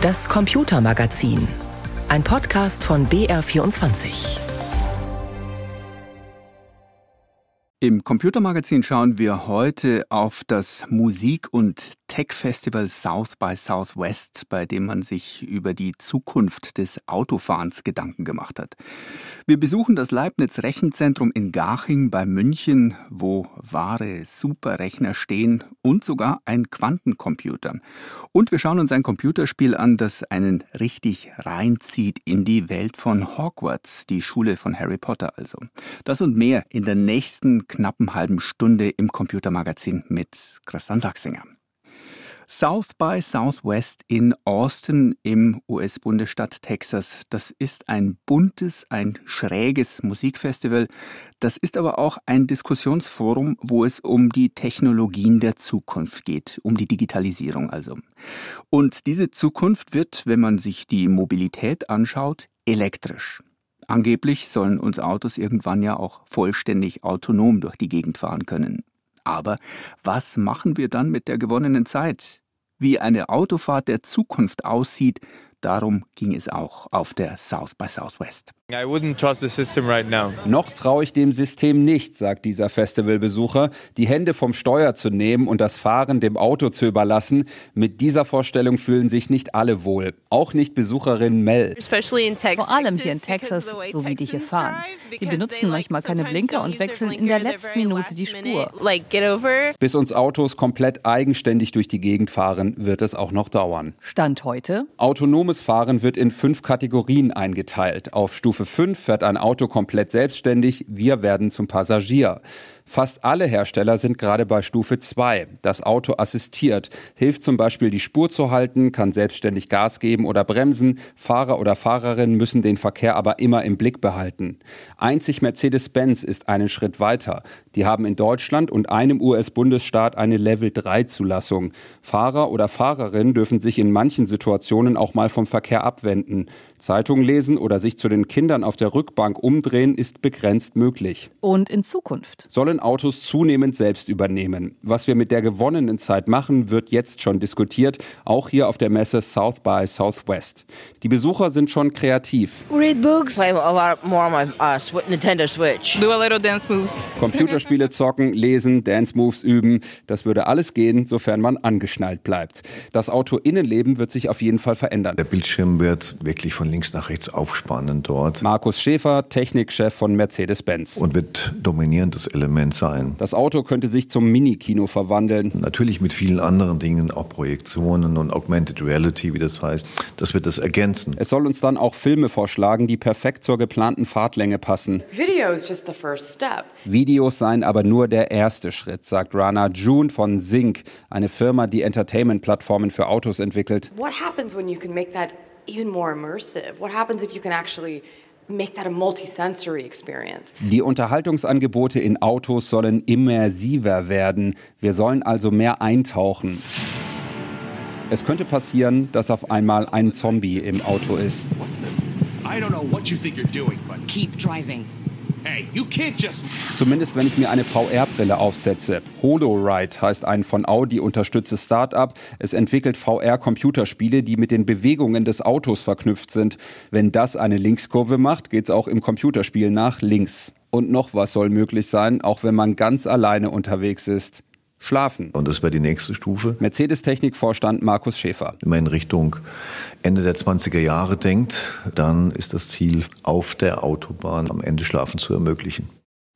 Das Computermagazin. Ein Podcast von BR24. Im Computermagazin schauen wir heute auf das Musik- und Tech-Festival South by Southwest, bei dem man sich über die Zukunft des Autofahrens Gedanken gemacht hat. Wir besuchen das Leibniz Rechenzentrum in Garching bei München, wo wahre Superrechner stehen und sogar ein Quantencomputer. Und wir schauen uns ein Computerspiel an, das einen richtig reinzieht in die Welt von Hogwarts, die Schule von Harry Potter also. Das und mehr in der nächsten knappen halben Stunde im Computermagazin mit Christian Sachsinger. South by Southwest in Austin im US-Bundesstaat Texas. Das ist ein buntes, ein schräges Musikfestival. Das ist aber auch ein Diskussionsforum, wo es um die Technologien der Zukunft geht, um die Digitalisierung also. Und diese Zukunft wird, wenn man sich die Mobilität anschaut, elektrisch. Angeblich sollen uns Autos irgendwann ja auch vollständig autonom durch die Gegend fahren können. Aber was machen wir dann mit der gewonnenen Zeit? Wie eine Autofahrt der Zukunft aussieht, darum ging es auch auf der South by Southwest. Right Noch traue ich dem System nicht, sagt dieser Festivalbesucher, die Hände vom Steuer zu nehmen und das Fahren dem Auto zu überlassen. Mit dieser Vorstellung fühlen sich nicht alle wohl. Auch nicht Besucherin Mel. Vor allem hier in Texas, so wie die hier fahren. Die benutzen manchmal keine Blinker und wechseln in der letzten Minute die Spur. Bis uns Autos komplett eigenständig durch die Gegend fahren, wird es auch noch dauern. Stand heute? Autonomes Fahren wird in fünf Kategorien eingeteilt. Auf Stufe Stufe 5 fährt ein Auto komplett selbstständig, wir werden zum Passagier. Fast alle Hersteller sind gerade bei Stufe 2. Das Auto assistiert, hilft zum Beispiel die Spur zu halten, kann selbstständig Gas geben oder bremsen. Fahrer oder Fahrerinnen müssen den Verkehr aber immer im Blick behalten. Einzig Mercedes-Benz ist einen Schritt weiter. Die haben in Deutschland und einem US-Bundesstaat eine Level-3-Zulassung. Fahrer oder Fahrerinnen dürfen sich in manchen Situationen auch mal vom Verkehr abwenden. Zeitung lesen oder sich zu den Kindern auf der Rückbank umdrehen ist begrenzt möglich. Und in Zukunft? Sollen wollen Autos zunehmend selbst übernehmen. Was wir mit der gewonnenen Zeit machen, wird jetzt schon diskutiert, auch hier auf der Messe South by Southwest. Die Besucher sind schon kreativ. Read books. Play a lot more on my uh, Nintendo Switch. Do a little dance moves. Computerspiele zocken, lesen, Dance Moves üben. Das würde alles gehen, sofern man angeschnallt bleibt. Das Auto-Innenleben wird sich auf jeden Fall verändern. Der Bildschirm wird wirklich von links nach rechts aufspannen dort. Markus Schäfer, Technikchef von Mercedes-Benz. Und wird dominierendes Element Element sein. Das Auto könnte sich zum Mini-Kino verwandeln. Natürlich mit vielen anderen Dingen, auch Projektionen und Augmented Reality, wie das heißt. Das wird das ergänzen. Es soll uns dann auch Filme vorschlagen, die perfekt zur geplanten Fahrtlänge passen. Videos seien aber nur der erste Schritt, sagt Rana June von Sync, eine Firma, die Entertainment-Plattformen für Autos entwickelt. What happens when you can make that even more immersive? What happens if you can actually make that a multisensory experience. Die Unterhaltungsangebote in Autos sollen immersiver werden. Wir sollen also mehr eintauchen. Es könnte passieren, dass auf einmal ein Zombie im Auto ist. I don't know what you think you're doing, but keep driving. Zumindest wenn ich mir eine VR-Brille aufsetze. HoloRide heißt ein von Audi unterstütztes Start-up. Es entwickelt VR-Computerspiele, die mit den Bewegungen des Autos verknüpft sind. Wenn das eine Linkskurve macht, geht's auch im Computerspiel nach links. Und noch was soll möglich sein, auch wenn man ganz alleine unterwegs ist. Schlafen. Und das wäre die nächste Stufe. Mercedes-Technikvorstand Markus Schäfer. Wenn man in Richtung Ende der 20er Jahre denkt, dann ist das Ziel, auf der Autobahn am Ende Schlafen zu ermöglichen.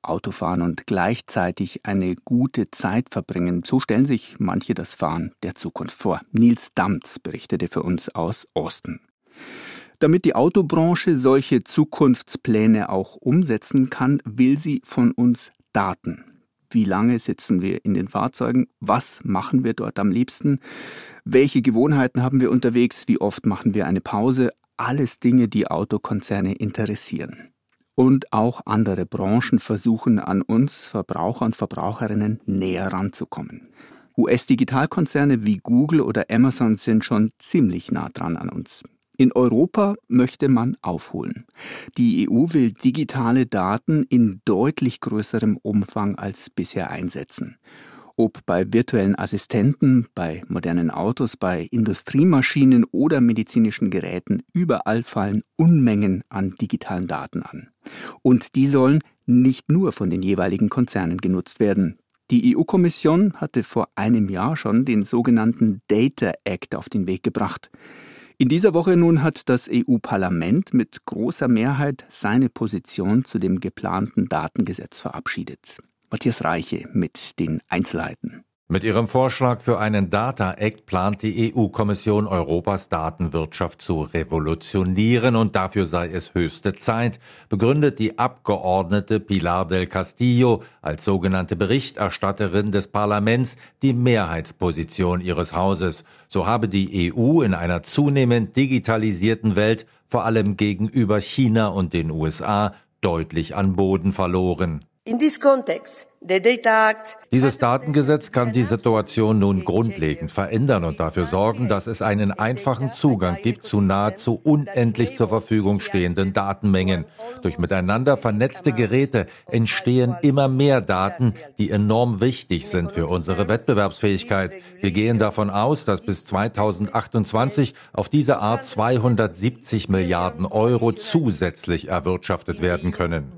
Autofahren und gleichzeitig eine gute Zeit verbringen. So stellen sich manche das Fahren der Zukunft vor. Nils Damz berichtete für uns aus Osten. Damit die Autobranche solche Zukunftspläne auch umsetzen kann, will sie von uns Daten. Wie lange sitzen wir in den Fahrzeugen? Was machen wir dort am liebsten? Welche Gewohnheiten haben wir unterwegs? Wie oft machen wir eine Pause? Alles Dinge, die Autokonzerne interessieren. Und auch andere Branchen versuchen an uns Verbraucher und Verbraucherinnen näher ranzukommen. US-Digitalkonzerne wie Google oder Amazon sind schon ziemlich nah dran an uns. In Europa möchte man aufholen. Die EU will digitale Daten in deutlich größerem Umfang als bisher einsetzen. Ob bei virtuellen Assistenten, bei modernen Autos, bei Industriemaschinen oder medizinischen Geräten, überall fallen Unmengen an digitalen Daten an. Und die sollen nicht nur von den jeweiligen Konzernen genutzt werden. Die EU-Kommission hatte vor einem Jahr schon den sogenannten Data Act auf den Weg gebracht. In dieser Woche nun hat das EU-Parlament mit großer Mehrheit seine Position zu dem geplanten Datengesetz verabschiedet. Matthias Reiche mit den Einzelheiten. Mit ihrem Vorschlag für einen Data Act plant die EU-Kommission Europas Datenwirtschaft zu revolutionieren und dafür sei es höchste Zeit, begründet die Abgeordnete Pilar del Castillo als sogenannte Berichterstatterin des Parlaments die Mehrheitsposition ihres Hauses. So habe die EU in einer zunehmend digitalisierten Welt vor allem gegenüber China und den USA deutlich an Boden verloren. In this context, dieses Datengesetz kann die Situation nun grundlegend verändern und dafür sorgen, dass es einen einfachen Zugang gibt zu nahezu unendlich zur Verfügung stehenden Datenmengen. Durch miteinander vernetzte Geräte entstehen immer mehr Daten, die enorm wichtig sind für unsere Wettbewerbsfähigkeit. Wir gehen davon aus, dass bis 2028 auf diese Art 270 Milliarden Euro zusätzlich erwirtschaftet werden können.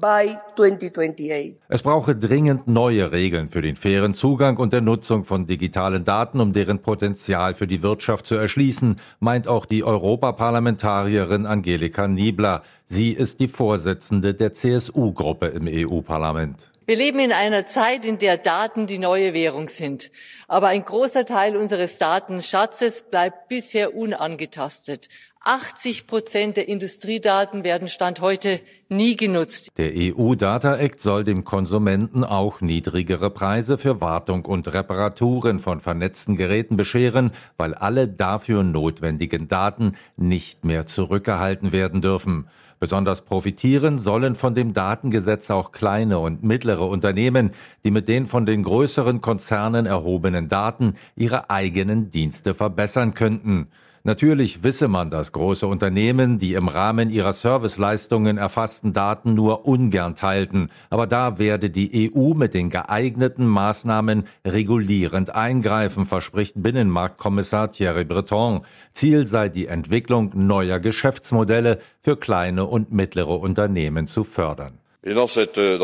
Es brauche dringend neue Regeln für den fairen Zugang und der Nutzung von digitalen Daten, um deren Potenzial für die Wirtschaft zu erschließen, meint auch die Europaparlamentarierin Angelika Niebler. Sie ist die Vorsitzende der CSU-Gruppe im EU-Parlament. Wir leben in einer Zeit, in der Daten die neue Währung sind. Aber ein großer Teil unseres Datenschatzes bleibt bisher unangetastet. 80 Prozent der Industriedaten werden Stand heute nie genutzt. Der EU-Data Act soll dem Konsumenten auch niedrigere Preise für Wartung und Reparaturen von vernetzten Geräten bescheren, weil alle dafür notwendigen Daten nicht mehr zurückgehalten werden dürfen. Besonders profitieren sollen von dem Datengesetz auch kleine und mittlere Unternehmen, die mit den von den größeren Konzernen erhobenen Daten ihre eigenen Dienste verbessern könnten. Natürlich wisse man, dass große Unternehmen die im Rahmen ihrer Serviceleistungen erfassten Daten nur ungern teilten, aber da werde die EU mit den geeigneten Maßnahmen regulierend eingreifen, verspricht Binnenmarktkommissar Thierry Breton. Ziel sei die Entwicklung neuer Geschäftsmodelle für kleine und mittlere Unternehmen zu fördern. Euh,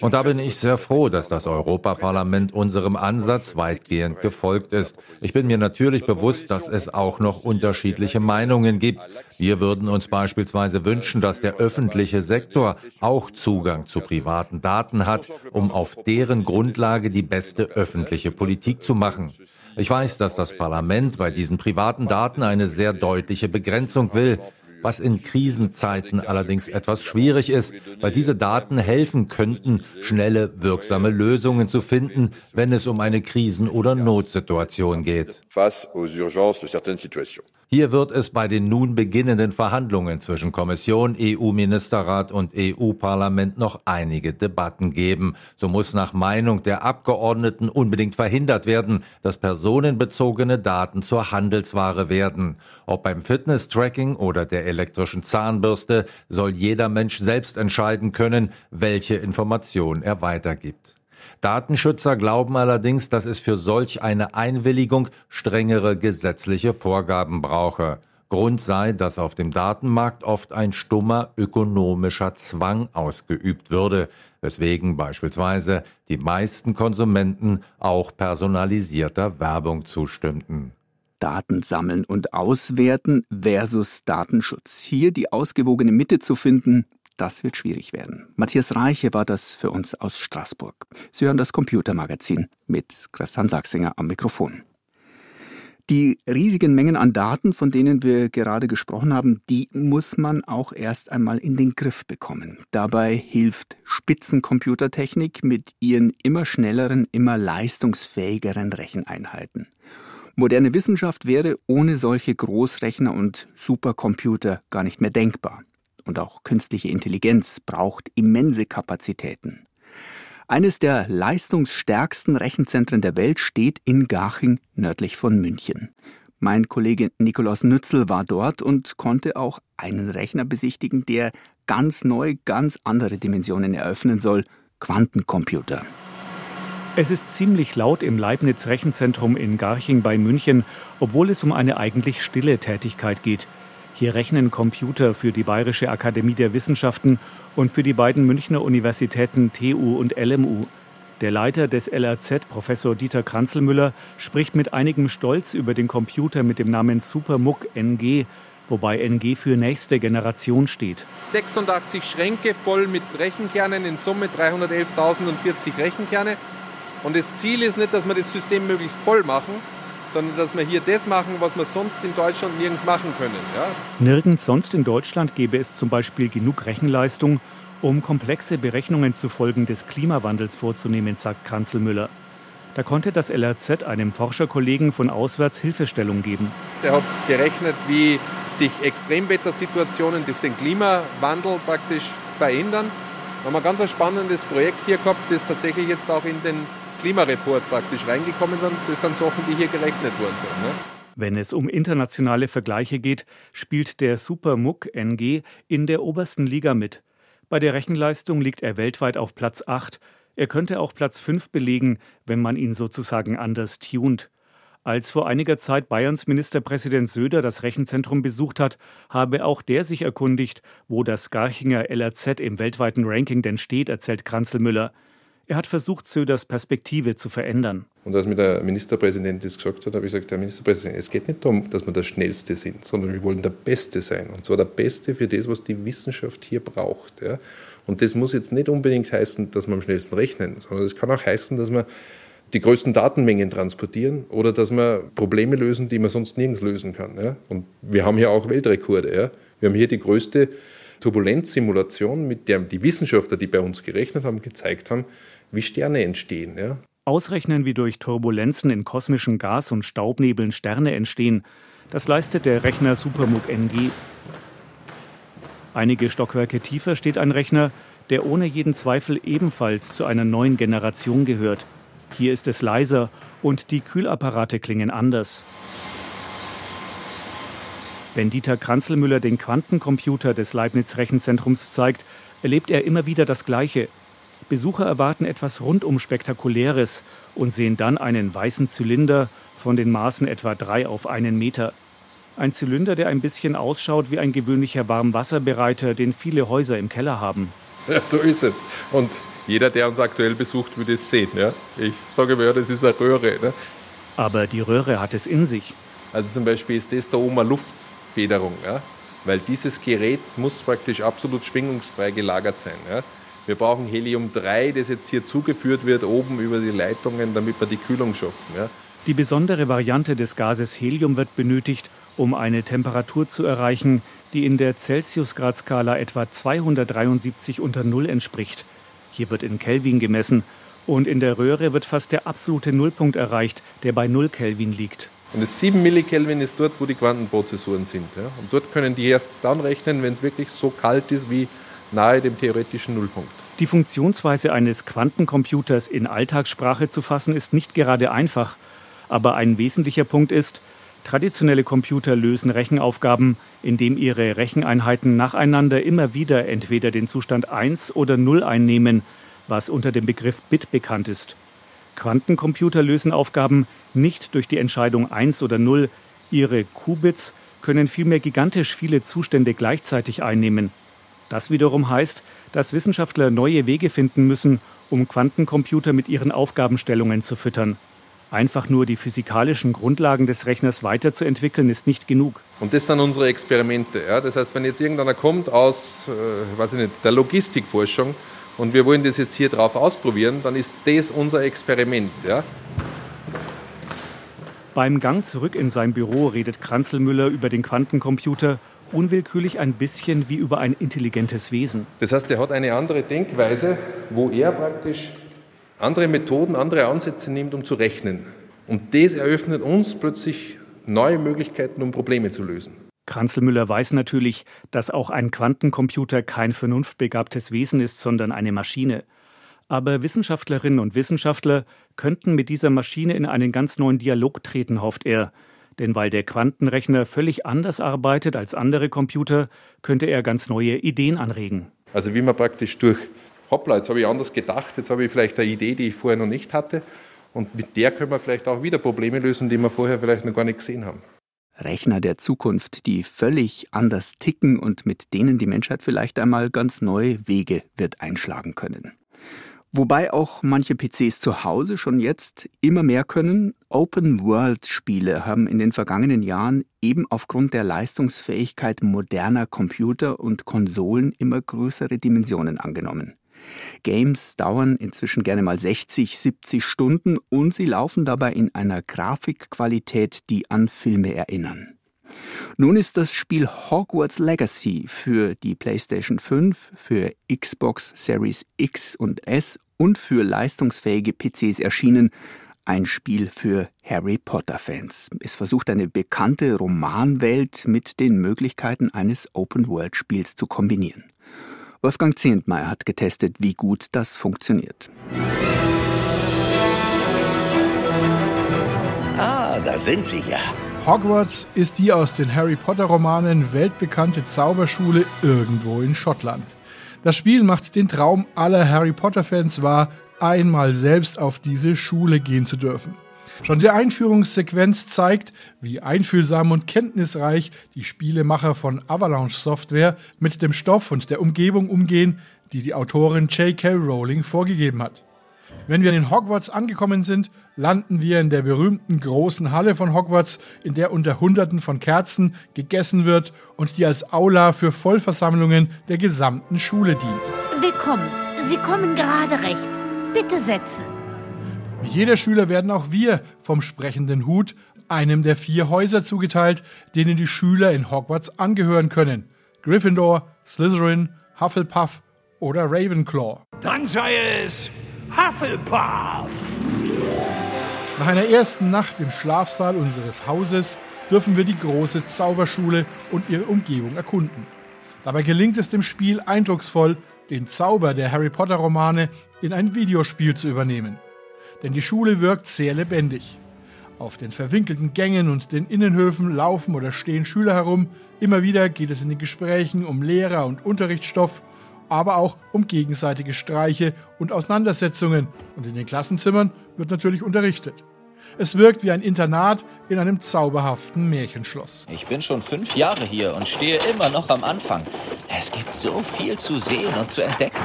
Und da bin ich sehr froh, dass das Europaparlament unserem Ansatz weitgehend gefolgt ist. Ich bin mir natürlich bewusst, dass es auch noch unterschiedliche Meinungen gibt. Wir würden uns beispielsweise wünschen, dass der öffentliche Sektor auch Zugang zu privaten Daten hat, um auf deren Grundlage die beste öffentliche Politik zu machen. Ich weiß, dass das Parlament bei diesen privaten Daten eine sehr deutliche Begrenzung will was in Krisenzeiten allerdings etwas schwierig ist, weil diese Daten helfen könnten, schnelle, wirksame Lösungen zu finden, wenn es um eine Krisen- oder Notsituation geht. Hier wird es bei den nun beginnenden Verhandlungen zwischen Kommission, EU-Ministerrat und EU-Parlament noch einige Debatten geben. So muss nach Meinung der Abgeordneten unbedingt verhindert werden, dass personenbezogene Daten zur Handelsware werden. Ob beim Fitness-Tracking oder der elektrischen Zahnbürste soll jeder Mensch selbst entscheiden können, welche Information er weitergibt. Datenschützer glauben allerdings, dass es für solch eine Einwilligung strengere gesetzliche Vorgaben brauche. Grund sei, dass auf dem Datenmarkt oft ein stummer ökonomischer Zwang ausgeübt würde, weswegen beispielsweise die meisten Konsumenten auch personalisierter Werbung zustimmten. Daten sammeln und auswerten versus Datenschutz. Hier die ausgewogene Mitte zu finden, das wird schwierig werden. Matthias Reiche war das für uns aus Straßburg. Sie hören das Computermagazin mit Christian Sachsinger am Mikrofon. Die riesigen Mengen an Daten, von denen wir gerade gesprochen haben, die muss man auch erst einmal in den Griff bekommen. Dabei hilft Spitzencomputertechnik mit ihren immer schnelleren, immer leistungsfähigeren Recheneinheiten. Moderne Wissenschaft wäre ohne solche Großrechner und Supercomputer gar nicht mehr denkbar und auch künstliche Intelligenz braucht immense Kapazitäten. Eines der leistungsstärksten Rechenzentren der Welt steht in Garching nördlich von München. Mein Kollege Nikolaus Nützel war dort und konnte auch einen Rechner besichtigen, der ganz neu, ganz andere Dimensionen eröffnen soll, Quantencomputer. Es ist ziemlich laut im Leibniz Rechenzentrum in Garching bei München, obwohl es um eine eigentlich stille Tätigkeit geht. Hier rechnen Computer für die Bayerische Akademie der Wissenschaften und für die beiden Münchner Universitäten TU und LMU. Der Leiter des LRZ, Professor Dieter Kranzelmüller, spricht mit einigem Stolz über den Computer mit dem Namen SuperMUC NG, wobei NG für nächste Generation steht. 86 Schränke voll mit Rechenkernen, in Summe 311.040 Rechenkerne. Und das Ziel ist nicht, dass wir das System möglichst voll machen, sondern dass wir hier das machen, was wir sonst in Deutschland nirgends machen können. Ja? Nirgends sonst in Deutschland gäbe es zum Beispiel genug Rechenleistung, um komplexe Berechnungen zu Folgen des Klimawandels vorzunehmen, sagt Kranzelmüller. Da konnte das LRZ einem Forscherkollegen von auswärts Hilfestellung geben. Der hat gerechnet, wie sich Extremwettersituationen durch den Klimawandel praktisch verändern. Wir haben ein ganz spannendes Projekt hier gehabt, das tatsächlich jetzt auch in den Klimareport praktisch reingekommen sind. Das sind Sachen, die hier gerechnet worden sind. Ne? Wenn es um internationale Vergleiche geht, spielt der SuperMUC NG in der obersten Liga mit. Bei der Rechenleistung liegt er weltweit auf Platz 8. Er könnte auch Platz 5 belegen, wenn man ihn sozusagen anders tunt. Als vor einiger Zeit Bayerns Ministerpräsident Söder das Rechenzentrum besucht hat, habe auch der sich erkundigt, wo das Garchinger LRZ im weltweiten Ranking denn steht, erzählt Kranzelmüller. Er hat versucht, Söders Perspektive zu verändern. Und als mir der Ministerpräsident das gesagt hat, habe ich gesagt, Herr Ministerpräsident, es geht nicht darum, dass wir der Schnellste sind, sondern wir wollen der Beste sein. Und zwar der Beste für das, was die Wissenschaft hier braucht. Ja. Und das muss jetzt nicht unbedingt heißen, dass wir am schnellsten rechnen, sondern es kann auch heißen, dass wir die größten Datenmengen transportieren oder dass wir Probleme lösen, die man sonst nirgends lösen kann. Ja. Und wir haben hier auch Weltrekorde. Ja. Wir haben hier die größte Turbulenzsimulation, mit der die Wissenschaftler, die bei uns gerechnet haben, gezeigt haben, wie Sterne entstehen. Ja? Ausrechnen, wie durch Turbulenzen in kosmischen Gas- und Staubnebeln Sterne entstehen, das leistet der Rechner SuperMUC NG. Einige Stockwerke tiefer steht ein Rechner, der ohne jeden Zweifel ebenfalls zu einer neuen Generation gehört. Hier ist es leiser und die Kühlapparate klingen anders. Wenn Dieter Kranzelmüller den Quantencomputer des Leibniz Rechenzentrums zeigt, erlebt er immer wieder das Gleiche. Besucher erwarten etwas rundum Spektakuläres und sehen dann einen weißen Zylinder von den Maßen etwa drei auf einen Meter. Ein Zylinder, der ein bisschen ausschaut wie ein gewöhnlicher Warmwasserbereiter, den viele Häuser im Keller haben. Ja, so ist es. Und jeder, der uns aktuell besucht, wird es sehen. Ja? Ich sage mir, das ist eine Röhre. Ne? Aber die Röhre hat es in sich. Also zum Beispiel ist das da oben eine Luftfederung. Ja? Weil dieses Gerät muss praktisch absolut schwingungsfrei gelagert sein. Ja? Wir brauchen Helium-3, das jetzt hier zugeführt wird, oben über die Leitungen, damit wir die Kühlung schaffen. Ja. Die besondere Variante des Gases Helium wird benötigt, um eine Temperatur zu erreichen, die in der Celsiusgradskala etwa 273 unter Null entspricht. Hier wird in Kelvin gemessen und in der Röhre wird fast der absolute Nullpunkt erreicht, der bei 0 Kelvin liegt. Und das 7 Millikelvin ist dort, wo die Quantenprozessoren sind. Ja. Und dort können die erst dann rechnen, wenn es wirklich so kalt ist wie nahe dem theoretischen Nullpunkt. Die Funktionsweise eines Quantencomputers in Alltagssprache zu fassen, ist nicht gerade einfach. Aber ein wesentlicher Punkt ist, traditionelle Computer lösen Rechenaufgaben, indem ihre Recheneinheiten nacheinander immer wieder entweder den Zustand 1 oder 0 einnehmen, was unter dem Begriff Bit bekannt ist. Quantencomputer lösen Aufgaben nicht durch die Entscheidung 1 oder 0. Ihre Qubits können vielmehr gigantisch viele Zustände gleichzeitig einnehmen. Das wiederum heißt, dass Wissenschaftler neue Wege finden müssen, um Quantencomputer mit ihren Aufgabenstellungen zu füttern. Einfach nur die physikalischen Grundlagen des Rechners weiterzuentwickeln, ist nicht genug. Und das sind unsere Experimente. Ja? Das heißt, wenn jetzt irgendeiner kommt aus äh, weiß ich nicht, der Logistikforschung und wir wollen das jetzt hier drauf ausprobieren, dann ist das unser Experiment. Ja? Beim Gang zurück in sein Büro redet Kranzelmüller über den Quantencomputer unwillkürlich ein bisschen wie über ein intelligentes Wesen. Das heißt, er hat eine andere Denkweise, wo er praktisch andere Methoden, andere Ansätze nimmt, um zu rechnen. Und das eröffnet uns plötzlich neue Möglichkeiten, um Probleme zu lösen. Kranzelmüller weiß natürlich, dass auch ein Quantencomputer kein vernunftbegabtes Wesen ist, sondern eine Maschine. Aber Wissenschaftlerinnen und Wissenschaftler könnten mit dieser Maschine in einen ganz neuen Dialog treten, hofft er. Denn weil der Quantenrechner völlig anders arbeitet als andere Computer, könnte er ganz neue Ideen anregen. Also wie man praktisch durch hoppla, jetzt habe ich anders gedacht, jetzt habe ich vielleicht eine Idee, die ich vorher noch nicht hatte. Und mit der können wir vielleicht auch wieder Probleme lösen, die wir vorher vielleicht noch gar nicht gesehen haben. Rechner der Zukunft, die völlig anders ticken und mit denen die Menschheit vielleicht einmal ganz neue Wege wird einschlagen können. Wobei auch manche PCs zu Hause schon jetzt immer mehr können. Open-World-Spiele haben in den vergangenen Jahren eben aufgrund der Leistungsfähigkeit moderner Computer und Konsolen immer größere Dimensionen angenommen. Games dauern inzwischen gerne mal 60, 70 Stunden und sie laufen dabei in einer Grafikqualität, die an Filme erinnern. Nun ist das Spiel Hogwarts Legacy für die PlayStation 5, für Xbox Series X und S und für leistungsfähige PCs erschienen. Ein Spiel für Harry Potter-Fans. Es versucht eine bekannte Romanwelt mit den Möglichkeiten eines Open-World-Spiels zu kombinieren. Wolfgang Zehntmeier hat getestet, wie gut das funktioniert. Ah, da sind Sie ja. Hogwarts ist die aus den Harry Potter-Romanen weltbekannte Zauberschule irgendwo in Schottland. Das Spiel macht den Traum aller Harry Potter-Fans wahr, einmal selbst auf diese Schule gehen zu dürfen. Schon die Einführungssequenz zeigt, wie einfühlsam und kenntnisreich die Spielemacher von Avalanche Software mit dem Stoff und der Umgebung umgehen, die die Autorin J.K. Rowling vorgegeben hat. Wenn wir in Hogwarts angekommen sind, landen wir in der berühmten großen Halle von Hogwarts, in der unter Hunderten von Kerzen gegessen wird und die als Aula für Vollversammlungen der gesamten Schule dient. Willkommen. Sie kommen gerade recht. Bitte setzen. Wie jeder Schüler werden auch wir vom sprechenden Hut, einem der vier Häuser zugeteilt, denen die Schüler in Hogwarts angehören können. Gryffindor, Slytherin, Hufflepuff oder Ravenclaw. Dann sei es Hufflepuff! Nach einer ersten Nacht im Schlafsaal unseres Hauses dürfen wir die große Zauberschule und ihre Umgebung erkunden. Dabei gelingt es dem Spiel eindrucksvoll, den Zauber der Harry Potter Romane in ein Videospiel zu übernehmen denn die Schule wirkt sehr lebendig. Auf den verwinkelten Gängen und den Innenhöfen laufen oder stehen Schüler herum. Immer wieder geht es in den Gesprächen um Lehrer und Unterrichtsstoff, aber auch um gegenseitige Streiche und Auseinandersetzungen. Und in den Klassenzimmern wird natürlich unterrichtet. Es wirkt wie ein Internat in einem zauberhaften Märchenschloss. Ich bin schon fünf Jahre hier und stehe immer noch am Anfang. Es gibt so viel zu sehen und zu entdecken.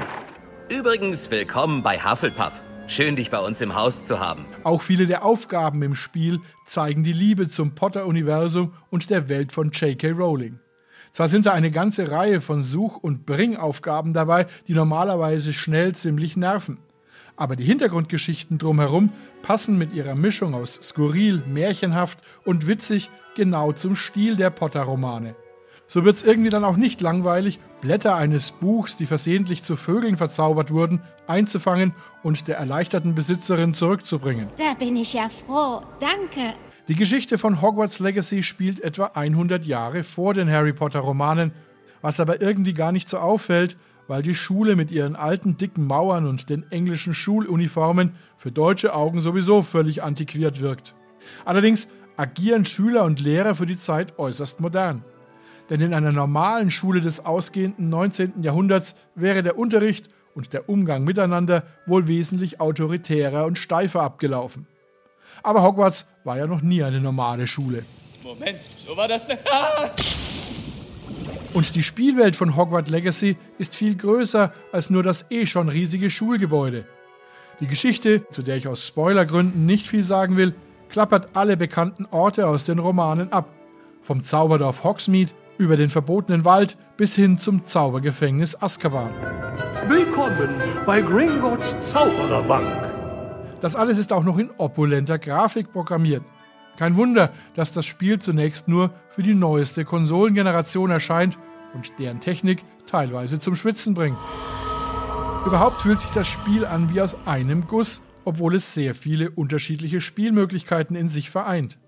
Übrigens, willkommen bei Hufflepuff. Schön, dich bei uns im Haus zu haben. Auch viele der Aufgaben im Spiel zeigen die Liebe zum Potter-Universum und der Welt von J.K. Rowling. Zwar sind da eine ganze Reihe von Such- und Bringaufgaben dabei, die normalerweise schnell ziemlich nerven. Aber die Hintergrundgeschichten drumherum passen mit ihrer Mischung aus skurril, märchenhaft und witzig genau zum Stil der Potter-Romane. So wird es irgendwie dann auch nicht langweilig, Blätter eines Buchs, die versehentlich zu Vögeln verzaubert wurden, einzufangen und der erleichterten Besitzerin zurückzubringen. Da bin ich ja froh. Danke. Die Geschichte von Hogwarts Legacy spielt etwa 100 Jahre vor den Harry Potter Romanen, was aber irgendwie gar nicht so auffällt, weil die Schule mit ihren alten dicken Mauern und den englischen Schuluniformen für deutsche Augen sowieso völlig antiquiert wirkt. Allerdings agieren Schüler und Lehrer für die Zeit äußerst modern. Denn in einer normalen Schule des ausgehenden 19. Jahrhunderts wäre der Unterricht und der Umgang miteinander wohl wesentlich autoritärer und steifer abgelaufen. Aber Hogwarts war ja noch nie eine normale Schule. Moment, so war das nicht. Ah! Und die Spielwelt von Hogwarts Legacy ist viel größer als nur das eh schon riesige Schulgebäude. Die Geschichte, zu der ich aus Spoilergründen nicht viel sagen will, klappert alle bekannten Orte aus den Romanen ab. Vom Zauberdorf Hogsmeade über den verbotenen Wald bis hin zum Zaubergefängnis Azkaban. Willkommen bei Gringotts Zaubererbank. Das alles ist auch noch in opulenter Grafik programmiert. Kein Wunder, dass das Spiel zunächst nur für die neueste Konsolengeneration erscheint und deren Technik teilweise zum Schwitzen bringt. Überhaupt fühlt sich das Spiel an wie aus einem Guss, obwohl es sehr viele unterschiedliche Spielmöglichkeiten in sich vereint.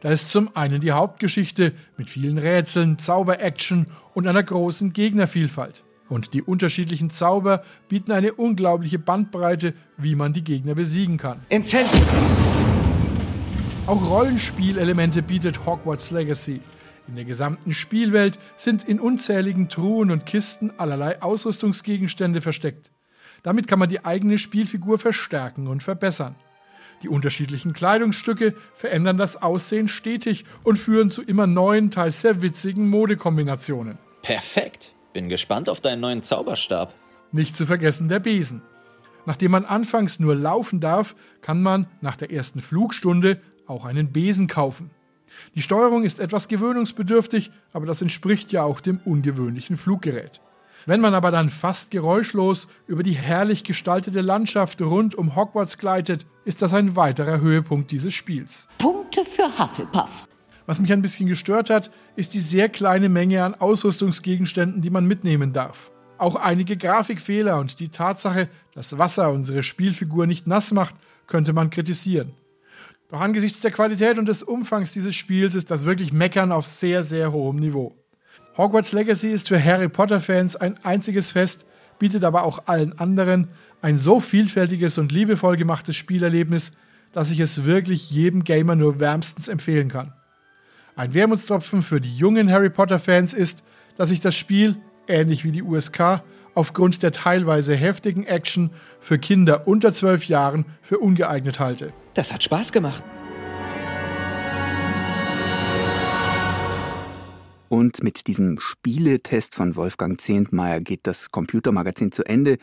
Da ist zum einen die Hauptgeschichte mit vielen Rätseln, Zauber-Action und einer großen Gegnervielfalt. Und die unterschiedlichen Zauber bieten eine unglaubliche Bandbreite, wie man die Gegner besiegen kann. Incentive. Auch Rollenspielelemente bietet Hogwarts Legacy. In der gesamten Spielwelt sind in unzähligen Truhen und Kisten allerlei Ausrüstungsgegenstände versteckt. Damit kann man die eigene Spielfigur verstärken und verbessern. Die unterschiedlichen Kleidungsstücke verändern das Aussehen stetig und führen zu immer neuen, teils sehr witzigen Modekombinationen. Perfekt. Bin gespannt auf deinen neuen Zauberstab. Nicht zu vergessen der Besen. Nachdem man anfangs nur laufen darf, kann man nach der ersten Flugstunde auch einen Besen kaufen. Die Steuerung ist etwas gewöhnungsbedürftig, aber das entspricht ja auch dem ungewöhnlichen Fluggerät. Wenn man aber dann fast geräuschlos über die herrlich gestaltete Landschaft rund um Hogwarts gleitet, ist das ein weiterer Höhepunkt dieses Spiels. Punkte für Hufflepuff. Was mich ein bisschen gestört hat, ist die sehr kleine Menge an Ausrüstungsgegenständen, die man mitnehmen darf. Auch einige Grafikfehler und die Tatsache, dass Wasser unsere Spielfigur nicht nass macht, könnte man kritisieren. Doch angesichts der Qualität und des Umfangs dieses Spiels ist das wirklich Meckern auf sehr, sehr hohem Niveau. Hogwarts Legacy ist für Harry Potter-Fans ein einziges Fest, bietet aber auch allen anderen ein so vielfältiges und liebevoll gemachtes Spielerlebnis, dass ich es wirklich jedem Gamer nur wärmstens empfehlen kann. Ein Wermutstropfen für die jungen Harry Potter-Fans ist, dass ich das Spiel, ähnlich wie die USK, aufgrund der teilweise heftigen Action für Kinder unter 12 Jahren für ungeeignet halte. Das hat Spaß gemacht. Und mit diesem Spieletest von Wolfgang Zehntmeier geht das Computermagazin zu Ende.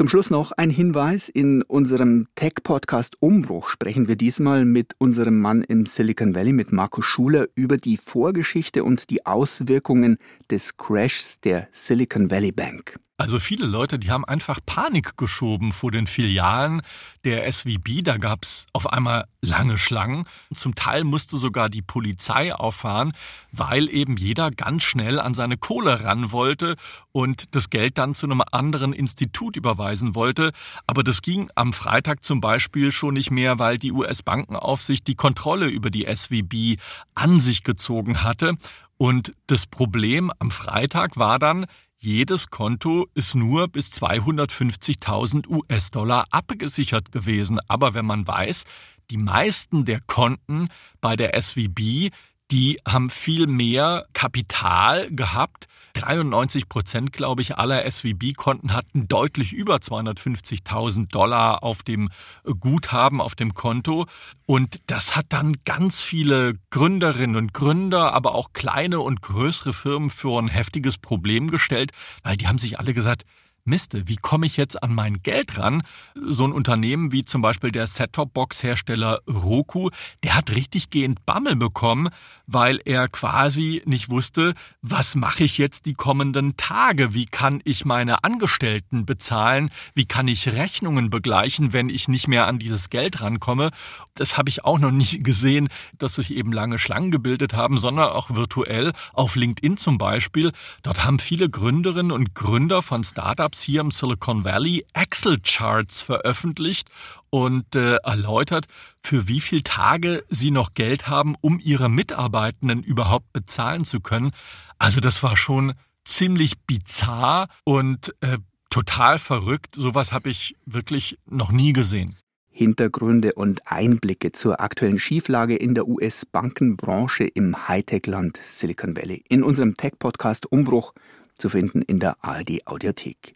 Zum Schluss noch ein Hinweis. In unserem Tech-Podcast Umbruch sprechen wir diesmal mit unserem Mann im Silicon Valley, mit Markus Schuler, über die Vorgeschichte und die Auswirkungen des Crashs der Silicon Valley Bank. Also viele Leute, die haben einfach Panik geschoben vor den Filialen der SVB. Da gab's auf einmal lange Schlangen. Zum Teil musste sogar die Polizei auffahren, weil eben jeder ganz schnell an seine Kohle ran wollte und das Geld dann zu einem anderen Institut überweisen wollte. Aber das ging am Freitag zum Beispiel schon nicht mehr, weil die US-Bankenaufsicht die Kontrolle über die SVB an sich gezogen hatte. Und das Problem am Freitag war dann, jedes Konto ist nur bis 250.000 US-Dollar abgesichert gewesen. Aber wenn man weiß, die meisten der Konten bei der SVB, die haben viel mehr Kapital gehabt 93 Prozent, glaube ich, aller SVB-Konten hatten deutlich über 250.000 Dollar auf dem Guthaben, auf dem Konto. Und das hat dann ganz viele Gründerinnen und Gründer, aber auch kleine und größere Firmen für ein heftiges Problem gestellt, weil die haben sich alle gesagt, Miste, wie komme ich jetzt an mein Geld ran? So ein Unternehmen wie zum Beispiel der Set-Top-Box-Hersteller Roku, der hat richtig gehend Bammel bekommen, weil er quasi nicht wusste, was mache ich jetzt die kommenden Tage? Wie kann ich meine Angestellten bezahlen? Wie kann ich Rechnungen begleichen, wenn ich nicht mehr an dieses Geld rankomme? Das habe ich auch noch nicht gesehen, dass sich eben lange Schlangen gebildet haben, sondern auch virtuell auf LinkedIn zum Beispiel. Dort haben viele Gründerinnen und Gründer von Startups Startups hier im Silicon Valley Excel-Charts veröffentlicht und äh, erläutert, für wie viele Tage sie noch Geld haben, um ihre Mitarbeitenden überhaupt bezahlen zu können. Also das war schon ziemlich bizarr und äh, total verrückt. Sowas habe ich wirklich noch nie gesehen. Hintergründe und Einblicke zur aktuellen Schieflage in der US-Bankenbranche im Hightech-Land Silicon Valley. In unserem Tech-Podcast Umbruch zu finden in der ARD Audiothek.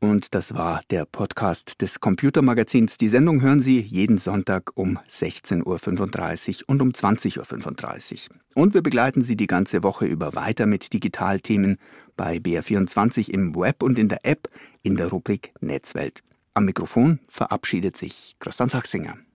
Und das war der Podcast des Computermagazins. Die Sendung hören Sie jeden Sonntag um 16.35 Uhr und um 20.35 Uhr. Und wir begleiten Sie die ganze Woche über weiter mit Digitalthemen bei BR24 im Web und in der App in der Rubrik Netzwelt. Am Mikrofon verabschiedet sich Christian Sachsinger.